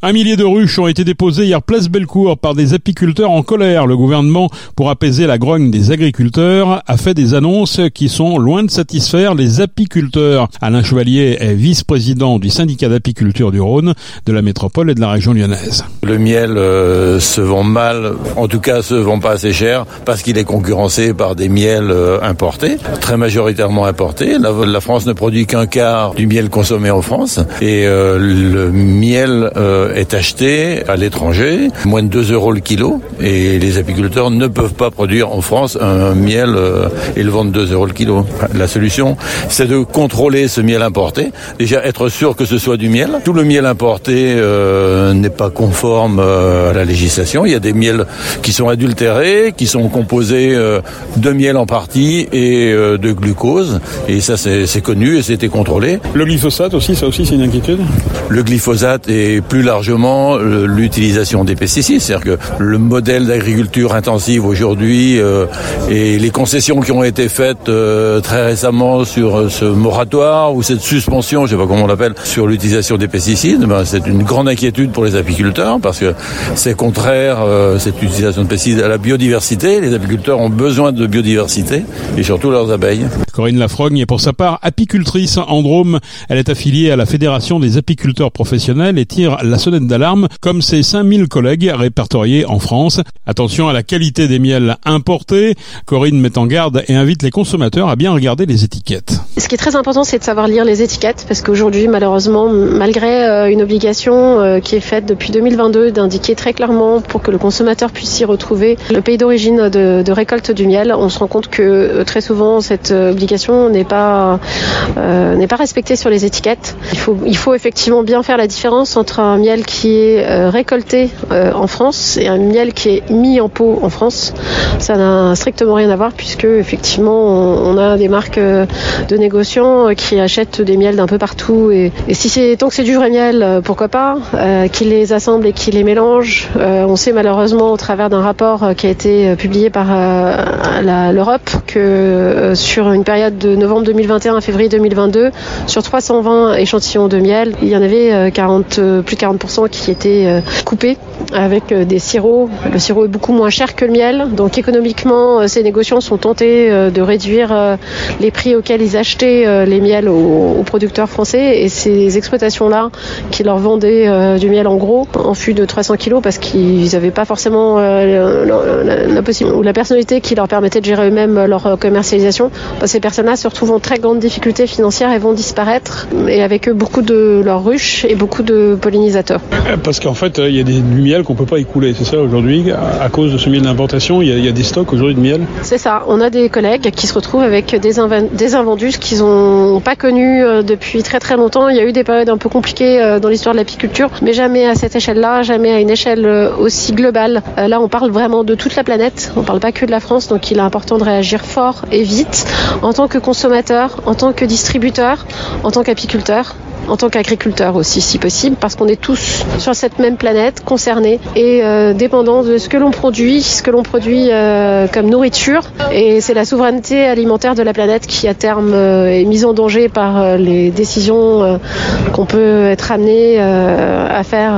Un millier de ruches ont été déposées hier place Bellecour par des apiculteurs en colère. Le gouvernement, pour apaiser la grogne des agriculteurs, a fait des annonces qui sont loin de satisfaire les apiculteurs. Alain Chevalier est vice-président du syndicat d'apiculture du Rhône, de la métropole et de la région lyonnaise. Le miel euh, se vend mal, en tout cas se vend pas assez cher parce qu'il est concurrencé par des miels euh, importés, très majoritairement importés. La, France ne produit qu'un quart du miel consommé en France et euh, le miel est acheté à l'étranger, moins de 2 euros le kilo, et les apiculteurs ne peuvent pas produire en France un miel euh, et le vendre 2 euros le kilo. La solution, c'est de contrôler ce miel importé, déjà être sûr que ce soit du miel. Tout le miel importé euh, n'est pas conforme euh, à la législation. Il y a des miels qui sont adultérés, qui sont composés de miel en partie et de glucose, et ça c'est connu et c'était contrôlé. Le glyphosate aussi, ça aussi c'est une inquiétude? Le glyphosate est plus large largement euh, l'utilisation des pesticides. C'est-à-dire que le modèle d'agriculture intensive aujourd'hui euh, et les concessions qui ont été faites euh, très récemment sur ce moratoire ou cette suspension, je ne sais pas comment on l'appelle, sur l'utilisation des pesticides, ben, c'est une grande inquiétude pour les apiculteurs parce que c'est contraire cette utilisation de pesticides à la biodiversité. Les apiculteurs ont besoin de biodiversité et surtout leurs abeilles. Corinne Lafrogne est pour sa part apicultrice en Drôme. Elle est affiliée à la Fédération des apiculteurs professionnels et tire la sonnette d'alarme comme ses 5000 collègues répertoriés en France. Attention à la qualité des miels importés. Corinne met en garde et invite les consommateurs à bien regarder les étiquettes. Ce qui est très important, c'est de savoir lire les étiquettes parce qu'aujourd'hui, malheureusement, malgré euh, une obligation euh, qui est faite depuis 2022 d'indiquer très clairement pour que le consommateur puisse s'y retrouver le pays d'origine de, de récolte du miel, on se rend compte que euh, très souvent cette obligation n'est pas euh, n'est pas respectée sur les étiquettes. Il faut il faut effectivement bien faire la différence entre un miel qui est euh, récolté euh, en France et un miel qui est mis en pot en France. Ça n'a strictement rien à voir puisque effectivement on, a des marques de négociants qui achètent des miels d'un peu partout et, si c'est tant que c'est du vrai miel, pourquoi pas, qui les assemble et qui les mélange. on sait malheureusement au travers d'un rapport qui a été publié par l'Europe que sur une période de novembre 2021 à février 2022, sur 320 échantillons de miel, il y en avait 40, euh, euh, plus de 40% qui étaient euh, coupés avec des sirops. Le sirop est beaucoup moins cher que le miel, donc économiquement, ces négociants sont tentés de réduire les prix auxquels ils achetaient les miels aux, producteurs français et ces exploitations-là qui leur vendaient du miel en gros en fût de 300 kg parce qu'ils n'avaient pas forcément la, la personnalité qui leur permettait de gérer eux-mêmes leur commercialisation, bah, ces personnes-là se retrouvent en très grande difficulté financière et vont disparaître, et avec eux beaucoup de leurs ruches et beaucoup de pollinisateurs. Parce qu'en fait, il y a des, du miel qu'on peut pas écouler, c'est ça aujourd'hui, à, cause de ce miel d'importation, il, y, a des stocks aujourd'hui de miel. C'est ça, on a des collègues qui se retrouvent avec des, des invendus qu'ils n'ont pas connus euh, depuis très très longtemps. Il y a eu des périodes un peu compliquées euh, dans l'histoire de l'apiculture, mais jamais à cette échelle-là, jamais à une échelle euh, aussi globale. Là, on parle vraiment de toute la planète, on parle pas que de la France, donc il est important de réagir fort et vite. En tant que consommateur, en tant que distributeur, en tant qu'apiculteur en tant qu'agriculteur aussi si possible parce qu'on est tous sur cette même planète concernés et euh, dépendants de ce que l'on produit, ce que l'on produit euh, comme nourriture et c'est la souveraineté alimentaire de la planète qui à terme euh, est mise en danger par les décisions qu'on peut être amené à faire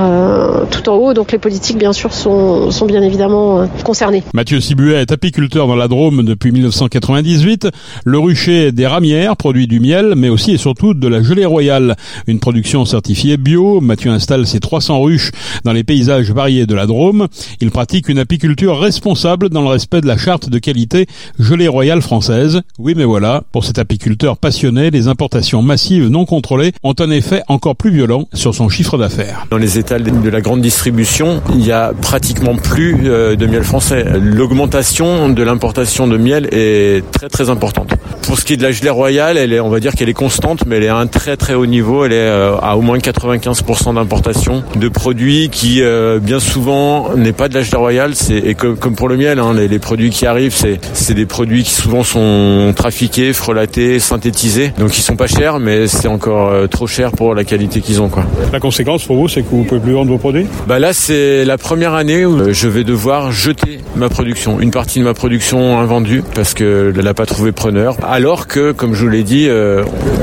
tout en haut donc les politiques bien sûr sont, sont bien évidemment concernées. Mathieu Sibuet est apiculteur dans la Drôme depuis 1998. Le rucher des ramières produit du miel mais aussi et surtout de la gelée royale une production certifiée bio. Mathieu installe ses 300 ruches dans les paysages variés de la Drôme. Il pratique une apiculture responsable dans le respect de la charte de qualité gelée royale française. Oui, mais voilà, pour cet apiculteur passionné, les importations massives non contrôlées ont un effet encore plus violent sur son chiffre d'affaires. Dans les étals de la grande distribution, il y a pratiquement plus euh, de miel français. L'augmentation de l'importation de miel est très très importante. Pour ce qui est de la gelée royale, elle est, on va dire qu'elle est constante, mais elle est à un très très haut niveau. Est euh, à au moins 95% d'importation de produits qui euh, bien souvent n'est pas de royale. C'est et comme, pour le miel, hein, les, les, produits qui arrivent, c'est c'est des produits qui souvent sont trafiqués, frelatés, synthétisés. Donc ils sont pas chers, mais c'est encore euh, trop cher pour la qualité qu'ils ont. Quoi. La conséquence pour vous, c'est que vous pouvez plus vendre vos produits? Bah là, c'est la première année où je vais devoir jeter ma production, une partie de ma production invendue parce que elle n'a pas trouvé preneur. Alors que, comme je vous l'ai dit,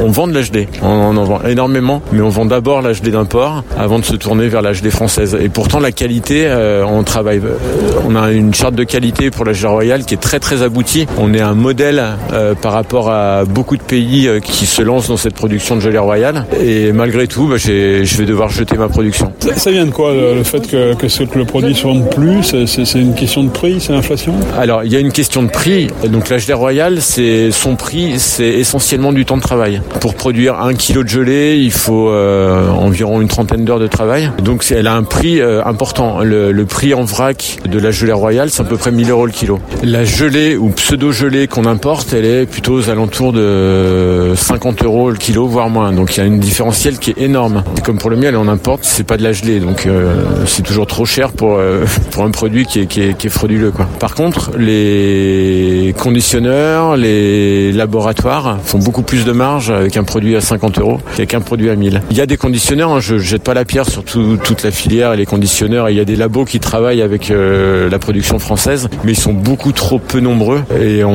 on vend de l'HD, on en vend énormément énormément, mais on vend d'abord la gelée d'import avant de se tourner vers la gelée française. Et pourtant, la qualité, euh, on travaille, euh, on a une charte de qualité pour la gelée royale qui est très très aboutie. On est un modèle euh, par rapport à beaucoup de pays qui se lancent dans cette production de gelée royale. Et malgré tout, bah, je vais devoir jeter ma production. Ça, vient de quoi le, fait que, que, le produit se vende plus? C'est une question de prix, c'est l'inflation? Alors, il y a une question de prix. Donc la gelée royale, c'est son prix, c'est essentiellement du temps de travail. Pour produire un kilo de gelée, il faut environ une trentaine d'heures de travail. Donc elle a un prix important. Le, prix en vrac de la gelée royale, c'est à peu près 1000 euros le kilo. La gelée ou pseudo-gelée qu'on importe, elle est plutôt aux alentours de 50 euros le kilo, voire moins. Donc il y a une différentielle qui est énorme. Comme pour le miel, on importe, c'est pas de la gelée, donc euh, c'est toujours trop cher pour euh, pour un produit qui est, qui est, qui est frauduleux. Quoi. Par contre, les conditionneurs, les laboratoires font beaucoup plus de marge avec un produit à 50 euros qu'avec un produit à 1000. Il y a des conditionneurs, hein, je jette pas la pierre sur toute la filière et les conditionneurs. Il y a des labos qui travaillent avec euh, la production française, mais ils sont beaucoup trop peu nombreux. Et on,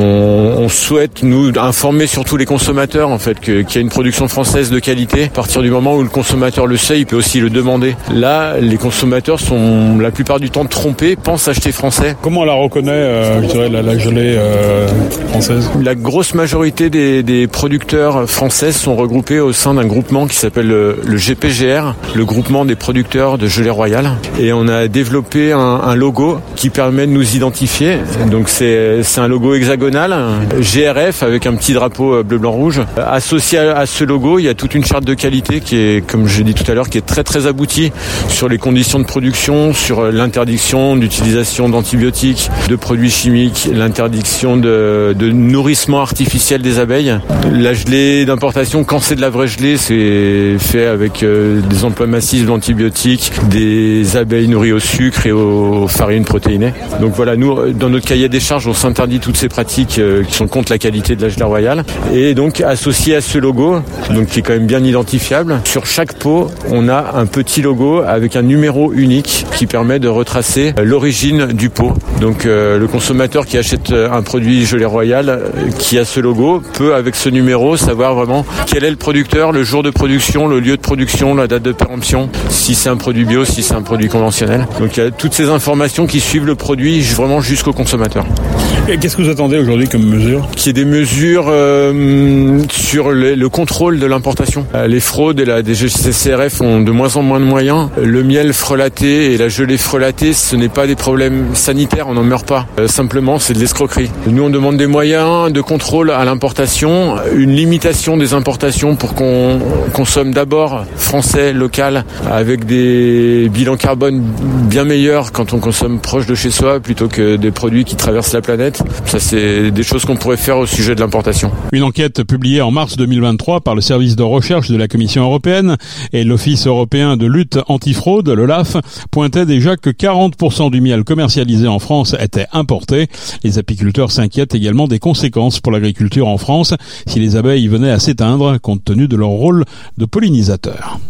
on souhaite nous informer surtout les consommateurs en fait qu'il y a une production française de qualité. À partir du moment où le consommateur le sait, il peut aussi le demander. Là, les consommateurs sont la plupart du temps trompés, pensent acheter français. Comment on la reconnaît, euh, je dirais, la, la gelée euh, française? La grosse majorité des, des, producteurs français sont regroupés au sein d'un groupement qui s'appelle le, GPGR, le groupement des producteurs de gelée royale. Et on a développé un, un logo qui permet de nous identifier. Donc c'est un logo hexagonal, GRF avec un petit drapeau euh, bleu blanc rouge. Associé à ce logo, il y a toute une charte de qualité qui est, comme je l'ai dit tout à l'heure, qui est très très aboutie sur les conditions de production, sur euh, l'interdiction d'utilisation d'antibiotiques, de produits chimiques, l'interdiction de, de, nourrissement artificiel des abeilles. La gelée d'importation, quand c'est de la vraie gelée, c'est fait avec euh, des emplois massifs d'antibiotiques, des abeilles nourries au sucre et aux farines protéinées. Donc voilà, nous, dans notre cahier des charges, on s'interdit toutes ces pratiques euh, qui sont contre la qualité de la gelée royale. Et donc, associé à ce logo, donc qui est quand même bien identifiable, sur chaque pot, on a un petit logo avec un numéro unique qui permet de retracer euh, l'origine du pot. Donc, euh, le consommateur qui achète un produit gelée royale qui a ce logo peut, avec ce numéro, savoir vraiment quel est le producteur, le jour de production, le lieu de production, la date de péremption, si c'est un produit bio, si c'est un produit conventionnel. Donc, il y a toutes ces informations qui suivent le produit vraiment jusqu'au consommateur. Qu'est-ce que vous attendez aujourd'hui comme mesure? Qu'il y ait des mesures euh, sur le, le, contrôle de l'importation. Euh, les fraudes et la DGCCRF ont de moins en moins de moyens. Le miel frelaté et la gelée frelatée, ce n'est pas des problèmes sanitaires, on n'en meurt pas. Euh, simplement, c'est de l'escroquerie. Nous, on demande des moyens de contrôle à l'importation, une limitation des importations pour qu'on consomme d'abord français, local, avec des bilans carbone bien meilleurs quand on consomme proche de chez soi plutôt que des produits qui traversent la planète. Ça, c'est des choses qu'on pourrait faire au sujet de l'importation. Une enquête publiée en mars 2023 par le service de recherche de la Commission européenne et l'Office européen de lutte antifraude, l'OLAF, pointait déjà que 40% du miel commercialisé en France était importé. Les apiculteurs s'inquiètent également des conséquences pour l'agriculture en France si les abeilles venaient à s'éteindre compte tenu de leur rôle de pollinisateurs.